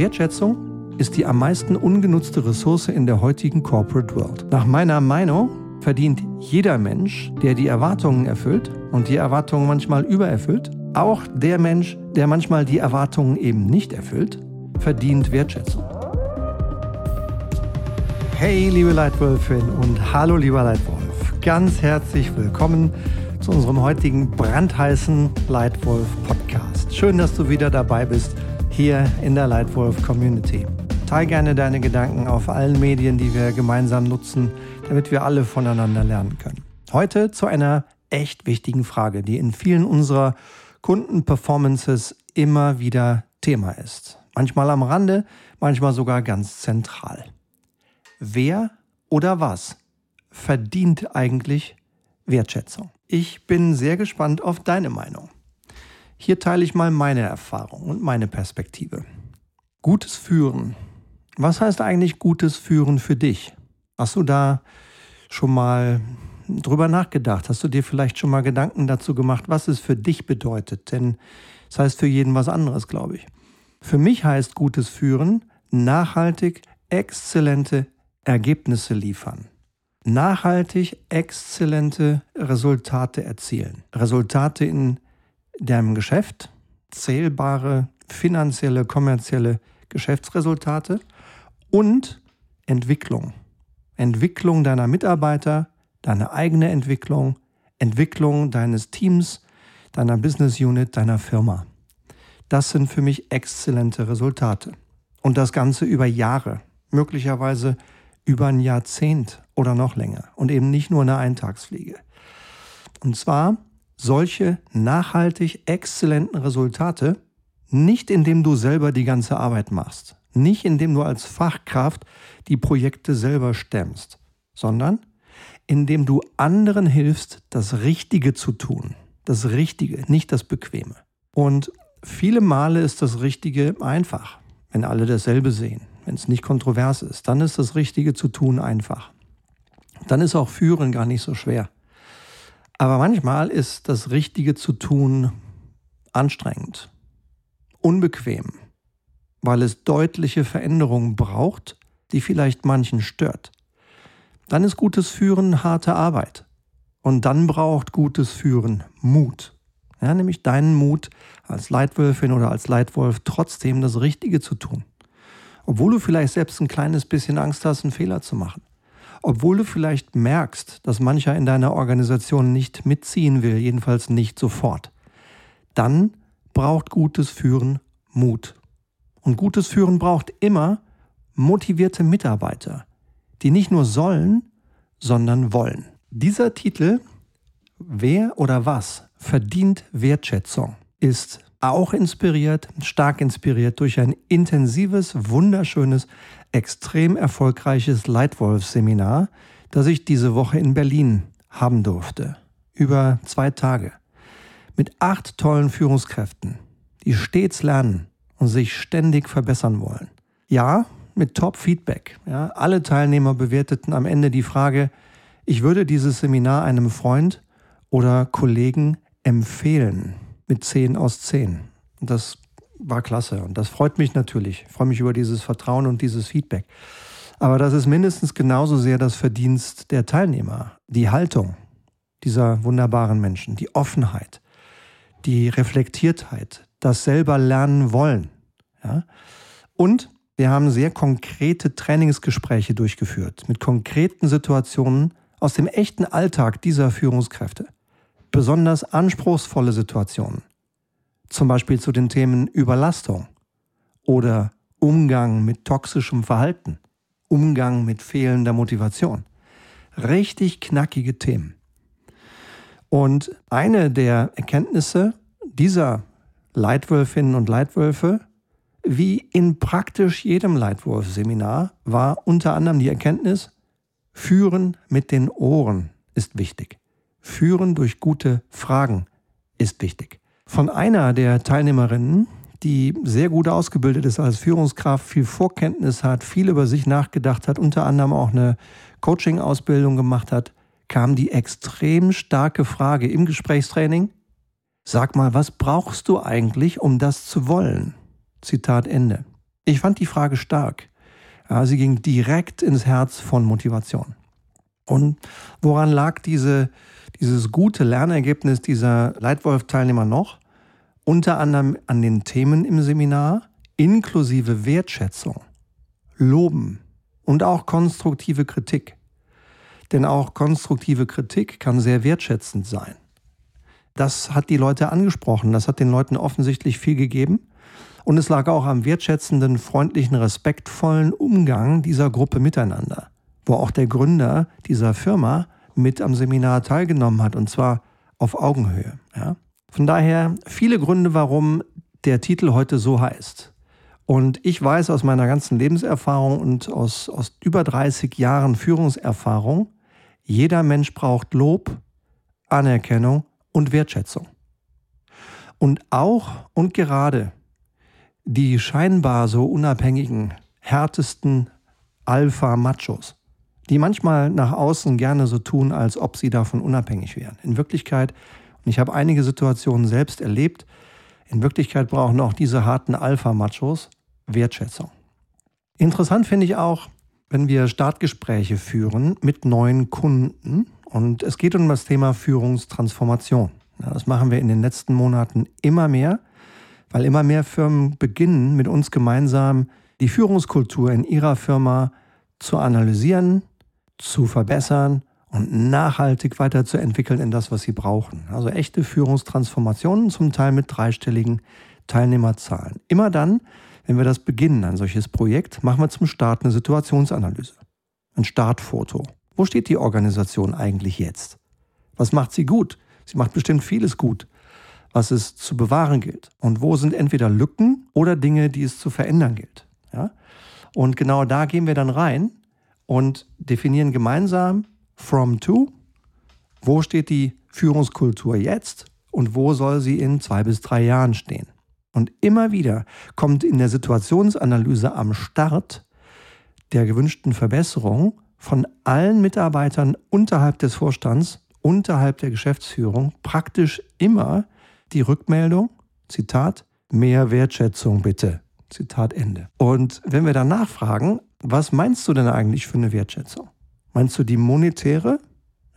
Wertschätzung ist die am meisten ungenutzte Ressource in der heutigen Corporate World. Nach meiner Meinung verdient jeder Mensch, der die Erwartungen erfüllt und die Erwartungen manchmal übererfüllt, auch der Mensch, der manchmal die Erwartungen eben nicht erfüllt, verdient Wertschätzung. Hey, liebe Leitwölfin und hallo, lieber Leitwolf. Ganz herzlich willkommen zu unserem heutigen brandheißen Leitwolf Podcast. Schön, dass du wieder dabei bist hier in der Leitwolf Community. Teil gerne deine Gedanken auf allen Medien, die wir gemeinsam nutzen, damit wir alle voneinander lernen können. Heute zu einer echt wichtigen Frage, die in vielen unserer Kundenperformances immer wieder Thema ist. Manchmal am Rande, manchmal sogar ganz zentral. Wer oder was verdient eigentlich Wertschätzung? Ich bin sehr gespannt auf deine Meinung. Hier teile ich mal meine Erfahrung und meine Perspektive. Gutes Führen. Was heißt eigentlich gutes Führen für dich? Hast du da schon mal drüber nachgedacht? Hast du dir vielleicht schon mal Gedanken dazu gemacht, was es für dich bedeutet? Denn es das heißt für jeden was anderes, glaube ich. Für mich heißt gutes Führen nachhaltig exzellente Ergebnisse liefern. Nachhaltig exzellente Resultate erzielen. Resultate in deinem Geschäft, zählbare finanzielle, kommerzielle Geschäftsresultate und Entwicklung. Entwicklung deiner Mitarbeiter, deine eigene Entwicklung, Entwicklung deines Teams, deiner Business Unit, deiner Firma. Das sind für mich exzellente Resultate. Und das Ganze über Jahre, möglicherweise über ein Jahrzehnt oder noch länger und eben nicht nur eine Eintagsfliege. Und zwar solche nachhaltig exzellenten Resultate nicht indem du selber die ganze Arbeit machst, nicht indem du als Fachkraft die Projekte selber stemmst, sondern indem du anderen hilfst, das Richtige zu tun. Das Richtige, nicht das Bequeme. Und viele Male ist das Richtige einfach, wenn alle dasselbe sehen wenn es nicht kontrovers ist, dann ist das Richtige zu tun einfach. Dann ist auch Führen gar nicht so schwer. Aber manchmal ist das Richtige zu tun anstrengend, unbequem, weil es deutliche Veränderungen braucht, die vielleicht manchen stört. Dann ist gutes Führen harte Arbeit. Und dann braucht gutes Führen Mut. Ja, nämlich deinen Mut als Leitwölfin oder als Leitwolf trotzdem das Richtige zu tun. Obwohl du vielleicht selbst ein kleines bisschen Angst hast, einen Fehler zu machen. Obwohl du vielleicht merkst, dass mancher in deiner Organisation nicht mitziehen will, jedenfalls nicht sofort. Dann braucht gutes Führen Mut. Und gutes Führen braucht immer motivierte Mitarbeiter, die nicht nur sollen, sondern wollen. Dieser Titel, Wer oder was verdient Wertschätzung, ist auch inspiriert, stark inspiriert durch ein intensives, wunderschönes, extrem erfolgreiches Leitwolf-Seminar, das ich diese Woche in Berlin haben durfte. Über zwei Tage. Mit acht tollen Führungskräften, die stets lernen und sich ständig verbessern wollen. Ja, mit Top-Feedback. Ja, alle Teilnehmer bewerteten am Ende die Frage, ich würde dieses Seminar einem Freund oder Kollegen empfehlen mit 10 aus 10. Und das war klasse und das freut mich natürlich. Ich freue mich über dieses Vertrauen und dieses Feedback. Aber das ist mindestens genauso sehr das Verdienst der Teilnehmer. Die Haltung dieser wunderbaren Menschen, die Offenheit, die Reflektiertheit, das selber lernen wollen. Ja? Und wir haben sehr konkrete Trainingsgespräche durchgeführt mit konkreten Situationen aus dem echten Alltag dieser Führungskräfte besonders anspruchsvolle Situationen, zum Beispiel zu den Themen Überlastung oder Umgang mit toxischem Verhalten, Umgang mit fehlender Motivation. Richtig knackige Themen. Und eine der Erkenntnisse dieser Leitwölfinnen und Leitwölfe, wie in praktisch jedem Leitwolf-Seminar, war unter anderem die Erkenntnis, Führen mit den Ohren ist wichtig. Führen durch gute Fragen ist wichtig. Von einer der Teilnehmerinnen, die sehr gut ausgebildet ist als Führungskraft, viel Vorkenntnis hat, viel über sich nachgedacht hat, unter anderem auch eine Coaching-Ausbildung gemacht hat, kam die extrem starke Frage im Gesprächstraining, sag mal, was brauchst du eigentlich, um das zu wollen? Zitat Ende. Ich fand die Frage stark. Ja, sie ging direkt ins Herz von Motivation. Und woran lag diese, dieses gute Lernergebnis dieser Leitwolf-Teilnehmer noch? Unter anderem an den Themen im Seminar, inklusive Wertschätzung, Loben und auch konstruktive Kritik. Denn auch konstruktive Kritik kann sehr wertschätzend sein. Das hat die Leute angesprochen, das hat den Leuten offensichtlich viel gegeben. Und es lag auch am wertschätzenden, freundlichen, respektvollen Umgang dieser Gruppe miteinander, wo auch der Gründer dieser Firma mit am Seminar teilgenommen hat, und zwar auf Augenhöhe. Ja. Von daher viele Gründe, warum der Titel heute so heißt. Und ich weiß aus meiner ganzen Lebenserfahrung und aus, aus über 30 Jahren Führungserfahrung, jeder Mensch braucht Lob, Anerkennung und Wertschätzung. Und auch und gerade die scheinbar so unabhängigen, härtesten Alpha-Machos, die manchmal nach außen gerne so tun, als ob sie davon unabhängig wären. In Wirklichkeit, und ich habe einige Situationen selbst erlebt, in Wirklichkeit brauchen auch diese harten Alpha-Machos Wertschätzung. Interessant finde ich auch, wenn wir Startgespräche führen mit neuen Kunden und es geht um das Thema Führungstransformation. Das machen wir in den letzten Monaten immer mehr weil immer mehr Firmen beginnen, mit uns gemeinsam die Führungskultur in ihrer Firma zu analysieren, zu verbessern und nachhaltig weiterzuentwickeln in das, was sie brauchen. Also echte Führungstransformationen, zum Teil mit dreistelligen Teilnehmerzahlen. Immer dann, wenn wir das beginnen, ein solches Projekt, machen wir zum Start eine Situationsanalyse. Ein Startfoto. Wo steht die Organisation eigentlich jetzt? Was macht sie gut? Sie macht bestimmt vieles gut was es zu bewahren gilt. Und wo sind entweder Lücken oder Dinge, die es zu verändern gilt. Ja? Und genau da gehen wir dann rein und definieren gemeinsam from to, wo steht die Führungskultur jetzt und wo soll sie in zwei bis drei Jahren stehen. Und immer wieder kommt in der Situationsanalyse am Start der gewünschten Verbesserung von allen Mitarbeitern unterhalb des Vorstands, unterhalb der Geschäftsführung praktisch immer die Rückmeldung, Zitat, mehr Wertschätzung bitte. Zitat Ende. Und wenn wir dann nachfragen, was meinst du denn eigentlich für eine Wertschätzung? Meinst du die monetäre?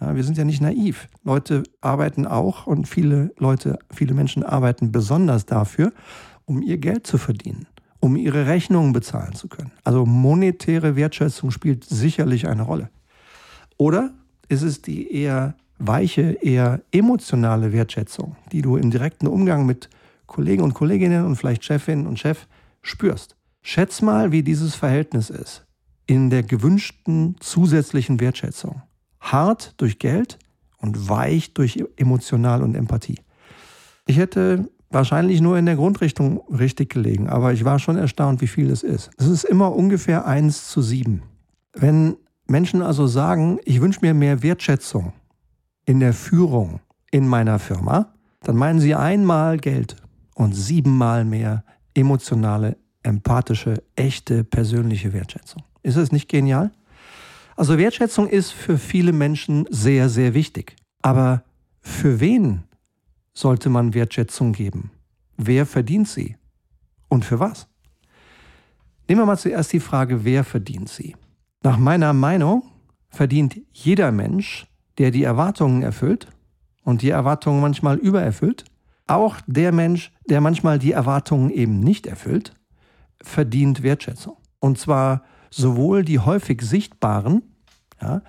Ja, wir sind ja nicht naiv. Leute arbeiten auch und viele Leute, viele Menschen arbeiten besonders dafür, um ihr Geld zu verdienen, um ihre Rechnungen bezahlen zu können. Also monetäre Wertschätzung spielt sicherlich eine Rolle. Oder ist es die eher weiche, eher emotionale Wertschätzung, die du im direkten Umgang mit Kollegen und Kolleginnen und vielleicht Chefin und Chef spürst. Schätz mal, wie dieses Verhältnis ist in der gewünschten zusätzlichen Wertschätzung. Hart durch Geld und weich durch emotional und Empathie. Ich hätte wahrscheinlich nur in der Grundrichtung richtig gelegen, aber ich war schon erstaunt, wie viel es ist. Es ist immer ungefähr 1 zu 7. Wenn Menschen also sagen, ich wünsche mir mehr Wertschätzung, in der Führung in meiner Firma, dann meinen Sie einmal Geld und siebenmal mehr emotionale, empathische, echte, persönliche Wertschätzung. Ist es nicht genial? Also Wertschätzung ist für viele Menschen sehr, sehr wichtig. Aber für wen sollte man Wertschätzung geben? Wer verdient sie? Und für was? Nehmen wir mal zuerst die Frage, wer verdient sie? Nach meiner Meinung verdient jeder Mensch der die Erwartungen erfüllt und die Erwartungen manchmal übererfüllt. Auch der Mensch, der manchmal die Erwartungen eben nicht erfüllt, verdient Wertschätzung. Und zwar sowohl die häufig sichtbaren, ja,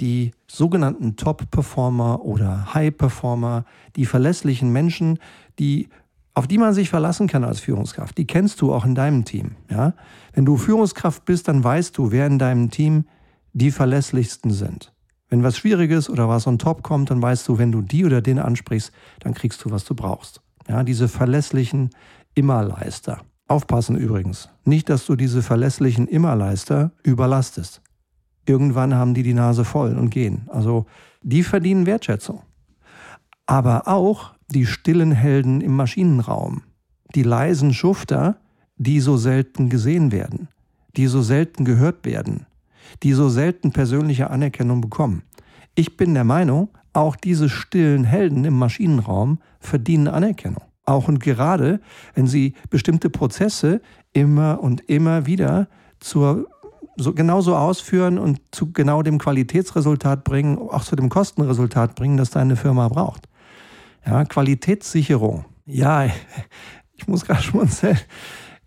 die sogenannten Top-Performer oder High-Performer, die verlässlichen Menschen, die, auf die man sich verlassen kann als Führungskraft. Die kennst du auch in deinem Team. Ja? Wenn du Führungskraft bist, dann weißt du, wer in deinem Team die verlässlichsten sind. Wenn was Schwieriges oder was on top kommt, dann weißt du, wenn du die oder den ansprichst, dann kriegst du, was du brauchst. Ja, diese verlässlichen Immerleister. Aufpassen übrigens. Nicht, dass du diese verlässlichen Immerleister überlastest. Irgendwann haben die die Nase voll und gehen. Also die verdienen Wertschätzung. Aber auch die stillen Helden im Maschinenraum. Die leisen Schufter, die so selten gesehen werden. Die so selten gehört werden die so selten persönliche Anerkennung bekommen. Ich bin der Meinung, auch diese stillen Helden im Maschinenraum verdienen Anerkennung. Auch und gerade, wenn sie bestimmte Prozesse immer und immer wieder zur so genauso ausführen und zu genau dem Qualitätsresultat bringen, auch zu dem Kostenresultat bringen, das deine Firma braucht. Ja, Qualitätssicherung. Ja, ich muss gerade schmunzeln.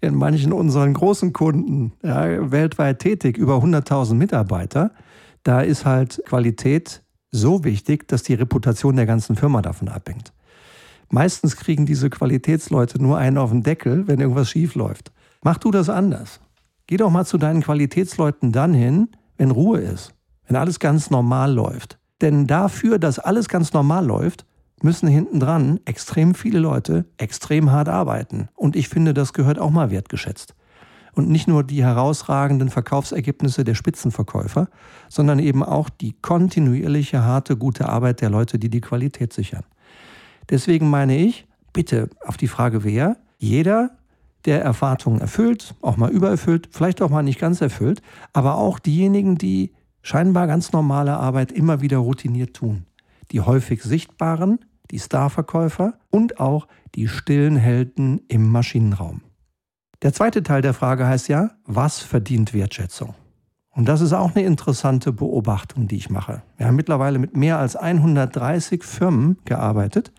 In manchen unseren großen Kunden, ja, weltweit tätig, über 100.000 Mitarbeiter, da ist halt Qualität so wichtig, dass die Reputation der ganzen Firma davon abhängt. Meistens kriegen diese Qualitätsleute nur einen auf den Deckel, wenn irgendwas schief läuft. Mach du das anders. Geh doch mal zu deinen Qualitätsleuten dann hin, wenn Ruhe ist, wenn alles ganz normal läuft. Denn dafür, dass alles ganz normal läuft, müssen hinten dran extrem viele Leute extrem hart arbeiten. Und ich finde, das gehört auch mal wertgeschätzt. Und nicht nur die herausragenden Verkaufsergebnisse der Spitzenverkäufer, sondern eben auch die kontinuierliche, harte, gute Arbeit der Leute, die die Qualität sichern. Deswegen meine ich, bitte auf die Frage wer, jeder, der Erwartungen erfüllt, auch mal übererfüllt, vielleicht auch mal nicht ganz erfüllt, aber auch diejenigen, die scheinbar ganz normale Arbeit immer wieder routiniert tun. Die häufig sichtbaren, die Starverkäufer und auch die stillen Helden im Maschinenraum. Der zweite Teil der Frage heißt ja, was verdient Wertschätzung? Und das ist auch eine interessante Beobachtung, die ich mache. Wir haben mittlerweile mit mehr als 130 Firmen gearbeitet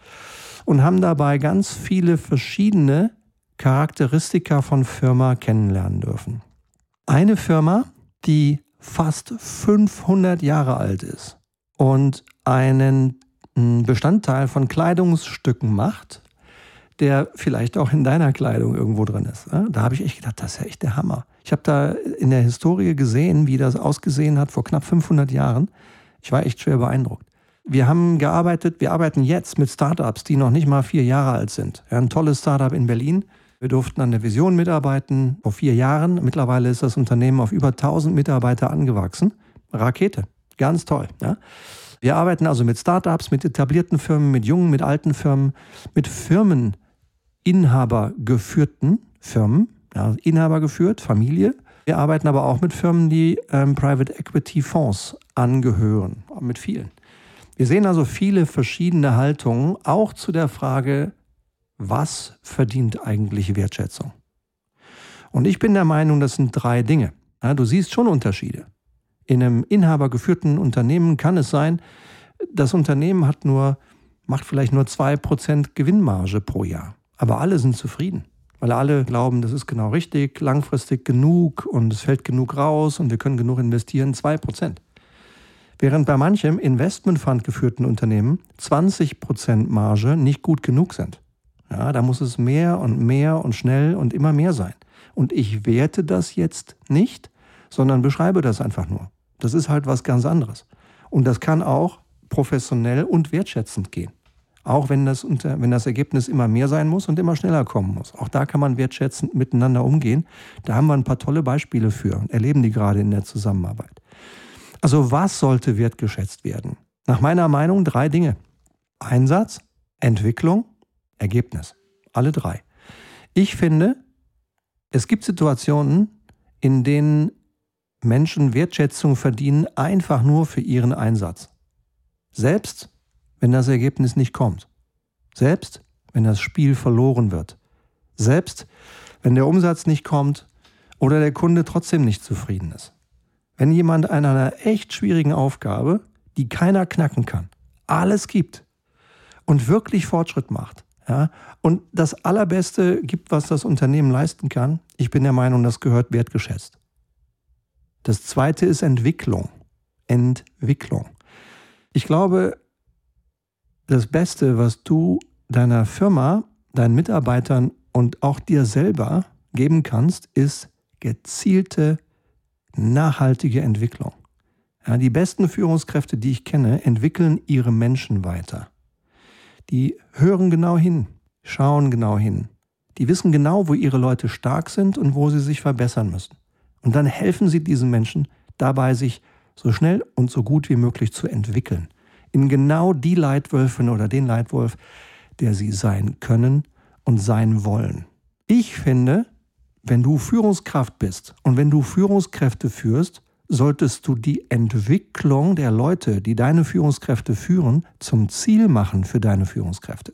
und haben dabei ganz viele verschiedene Charakteristika von Firma kennenlernen dürfen. Eine Firma, die fast 500 Jahre alt ist und einen Bestandteil von Kleidungsstücken macht, der vielleicht auch in deiner Kleidung irgendwo drin ist. Da habe ich echt gedacht, das ist ja echt der Hammer. Ich habe da in der Historie gesehen, wie das ausgesehen hat vor knapp 500 Jahren. Ich war echt schwer beeindruckt. Wir haben gearbeitet, wir arbeiten jetzt mit Startups, die noch nicht mal vier Jahre alt sind. Ja, ein tolles Startup in Berlin. Wir durften an der Vision mitarbeiten vor vier Jahren. Mittlerweile ist das Unternehmen auf über 1000 Mitarbeiter angewachsen. Rakete. Ganz toll. Ja. Wir arbeiten also mit Startups, mit etablierten Firmen, mit jungen, mit alten Firmen, mit Firmeninhaber geführten Firmen, ja, Inhaber geführt, Familie. Wir arbeiten aber auch mit Firmen, die ähm, Private Equity Fonds angehören, mit vielen. Wir sehen also viele verschiedene Haltungen, auch zu der Frage, was verdient eigentlich Wertschätzung? Und ich bin der Meinung, das sind drei Dinge. Ja, du siehst schon Unterschiede. In einem inhabergeführten Unternehmen kann es sein, das Unternehmen hat nur, macht vielleicht nur 2% Gewinnmarge pro Jahr. Aber alle sind zufrieden, weil alle glauben, das ist genau richtig, langfristig genug und es fällt genug raus und wir können genug investieren, 2%. Während bei manchem Investmentfund geführten Unternehmen 20% Marge nicht gut genug sind. Ja, da muss es mehr und mehr und schnell und immer mehr sein. Und ich werte das jetzt nicht, sondern beschreibe das einfach nur. Das ist halt was ganz anderes. Und das kann auch professionell und wertschätzend gehen. Auch wenn das, unter, wenn das Ergebnis immer mehr sein muss und immer schneller kommen muss. Auch da kann man wertschätzend miteinander umgehen. Da haben wir ein paar tolle Beispiele für und erleben die gerade in der Zusammenarbeit. Also was sollte wertgeschätzt werden? Nach meiner Meinung drei Dinge. Einsatz, Entwicklung, Ergebnis. Alle drei. Ich finde, es gibt Situationen, in denen Menschen Wertschätzung verdienen einfach nur für ihren Einsatz. Selbst wenn das Ergebnis nicht kommt. Selbst wenn das Spiel verloren wird. Selbst wenn der Umsatz nicht kommt oder der Kunde trotzdem nicht zufrieden ist. Wenn jemand an einer echt schwierigen Aufgabe, die keiner knacken kann, alles gibt und wirklich Fortschritt macht, ja, und das Allerbeste gibt, was das Unternehmen leisten kann, ich bin der Meinung, das gehört wertgeschätzt. Das zweite ist Entwicklung. Entwicklung. Ich glaube, das Beste, was du deiner Firma, deinen Mitarbeitern und auch dir selber geben kannst, ist gezielte, nachhaltige Entwicklung. Ja, die besten Führungskräfte, die ich kenne, entwickeln ihre Menschen weiter. Die hören genau hin, schauen genau hin. Die wissen genau, wo ihre Leute stark sind und wo sie sich verbessern müssen. Und dann helfen sie diesen Menschen dabei, sich so schnell und so gut wie möglich zu entwickeln. In genau die Leitwölfin oder den Leitwolf, der sie sein können und sein wollen. Ich finde, wenn du Führungskraft bist und wenn du Führungskräfte führst, solltest du die Entwicklung der Leute, die deine Führungskräfte führen, zum Ziel machen für deine Führungskräfte.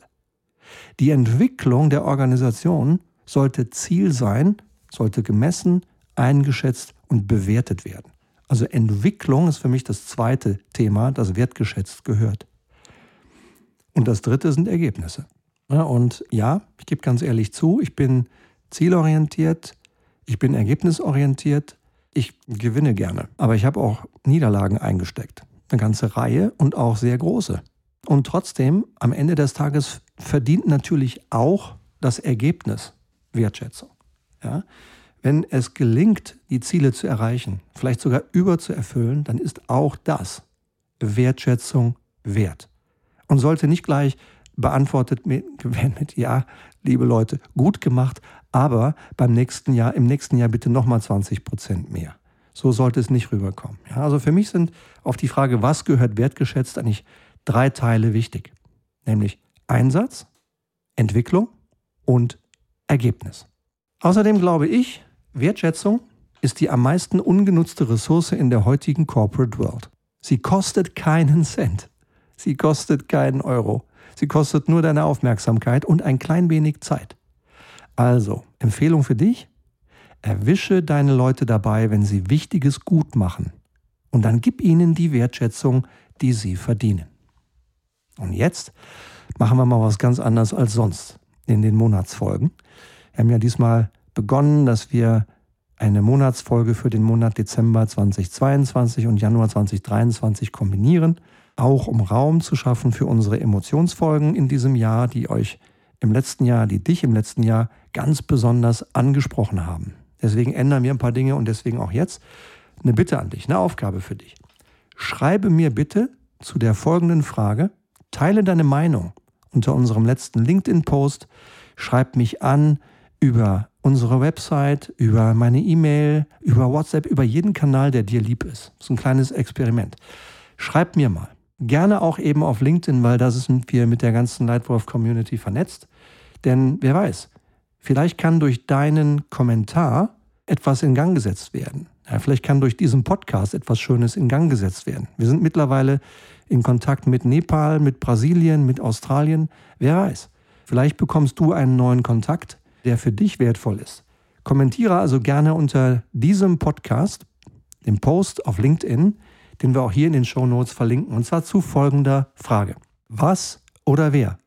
Die Entwicklung der Organisation sollte Ziel sein, sollte gemessen, eingeschätzt und bewertet werden. Also Entwicklung ist für mich das zweite Thema, das wertgeschätzt gehört. Und das dritte sind Ergebnisse. Und ja, ich gebe ganz ehrlich zu, ich bin zielorientiert, ich bin ergebnisorientiert, ich gewinne gerne. Aber ich habe auch Niederlagen eingesteckt. Eine ganze Reihe und auch sehr große. Und trotzdem, am Ende des Tages verdient natürlich auch das Ergebnis Wertschätzung. Ja? Wenn es gelingt, die Ziele zu erreichen, vielleicht sogar überzuerfüllen, dann ist auch das Wertschätzung wert. Und sollte nicht gleich beantwortet werden mit Ja, liebe Leute, gut gemacht, aber beim nächsten Jahr, im nächsten Jahr bitte nochmal 20 Prozent mehr. So sollte es nicht rüberkommen. Ja, also für mich sind auf die Frage, was gehört wertgeschätzt, eigentlich drei Teile wichtig. Nämlich Einsatz, Entwicklung und Ergebnis. Außerdem glaube ich, Wertschätzung ist die am meisten ungenutzte Ressource in der heutigen Corporate World. Sie kostet keinen Cent. Sie kostet keinen Euro. Sie kostet nur deine Aufmerksamkeit und ein klein wenig Zeit. Also, Empfehlung für dich? Erwische deine Leute dabei, wenn sie Wichtiges gut machen. Und dann gib ihnen die Wertschätzung, die sie verdienen. Und jetzt machen wir mal was ganz anderes als sonst in den Monatsfolgen. Wir haben ja diesmal begonnen, dass wir eine Monatsfolge für den Monat Dezember 2022 und Januar 2023 kombinieren, auch um Raum zu schaffen für unsere Emotionsfolgen in diesem Jahr, die euch im letzten Jahr, die dich im letzten Jahr ganz besonders angesprochen haben. Deswegen ändern wir ein paar Dinge und deswegen auch jetzt eine Bitte an dich, eine Aufgabe für dich. Schreibe mir bitte zu der folgenden Frage, teile deine Meinung unter unserem letzten LinkedIn-Post, schreib mich an über unsere Website, über meine E-Mail, über WhatsApp, über jeden Kanal, der dir lieb ist. Das ist ein kleines Experiment. Schreib mir mal. Gerne auch eben auf LinkedIn, weil da sind wir mit der ganzen Lightwolf-Community vernetzt. Denn wer weiß, vielleicht kann durch deinen Kommentar etwas in Gang gesetzt werden. Ja, vielleicht kann durch diesen Podcast etwas Schönes in Gang gesetzt werden. Wir sind mittlerweile in Kontakt mit Nepal, mit Brasilien, mit Australien. Wer weiß, vielleicht bekommst du einen neuen Kontakt der für dich wertvoll ist. Kommentiere also gerne unter diesem Podcast, dem Post auf LinkedIn, den wir auch hier in den Show Notes verlinken, und zwar zu folgender Frage. Was oder wer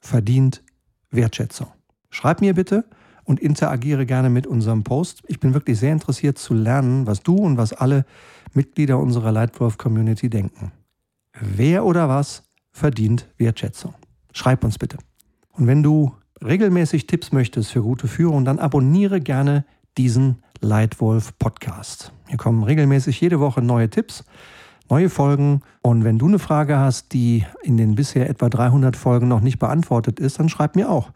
verdient Wertschätzung? Schreib mir bitte und interagiere gerne mit unserem Post. Ich bin wirklich sehr interessiert zu lernen, was du und was alle Mitglieder unserer Lightwolf-Community denken. Wer oder was verdient Wertschätzung? Schreib uns bitte. Und wenn du regelmäßig Tipps möchtest für gute Führung, dann abonniere gerne diesen Leitwolf Podcast. Hier kommen regelmäßig jede Woche neue Tipps, neue Folgen. Und wenn du eine Frage hast, die in den bisher etwa 300 Folgen noch nicht beantwortet ist, dann schreib mir auch.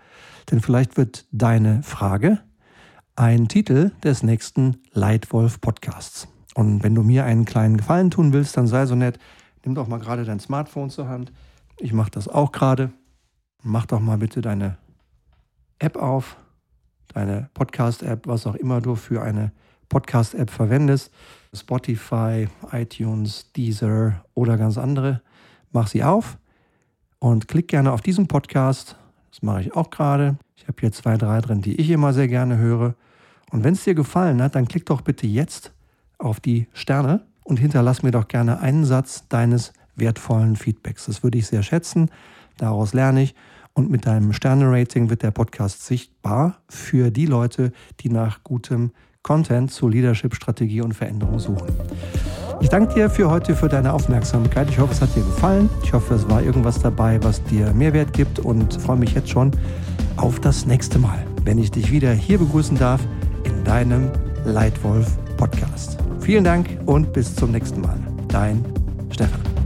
Denn vielleicht wird deine Frage ein Titel des nächsten Leitwolf Podcasts. Und wenn du mir einen kleinen Gefallen tun willst, dann sei so nett, nimm doch mal gerade dein Smartphone zur Hand. Ich mache das auch gerade. Mach doch mal bitte deine App auf, deine Podcast-App, was auch immer du für eine Podcast-App verwendest, Spotify, iTunes, Deezer oder ganz andere, mach sie auf und klick gerne auf diesen Podcast. Das mache ich auch gerade. Ich habe hier zwei, drei drin, die ich immer sehr gerne höre. Und wenn es dir gefallen hat, dann klick doch bitte jetzt auf die Sterne und hinterlass mir doch gerne einen Satz deines wertvollen Feedbacks. Das würde ich sehr schätzen. Daraus lerne ich und mit deinem Sterne-Rating wird der Podcast sichtbar für die Leute, die nach gutem Content zu Leadership, Strategie und Veränderung suchen. Ich danke dir für heute für deine Aufmerksamkeit. Ich hoffe, es hat dir gefallen. Ich hoffe, es war irgendwas dabei, was dir Mehrwert gibt und freue mich jetzt schon auf das nächste Mal, wenn ich dich wieder hier begrüßen darf in deinem Leitwolf Podcast. Vielen Dank und bis zum nächsten Mal. Dein Stefan.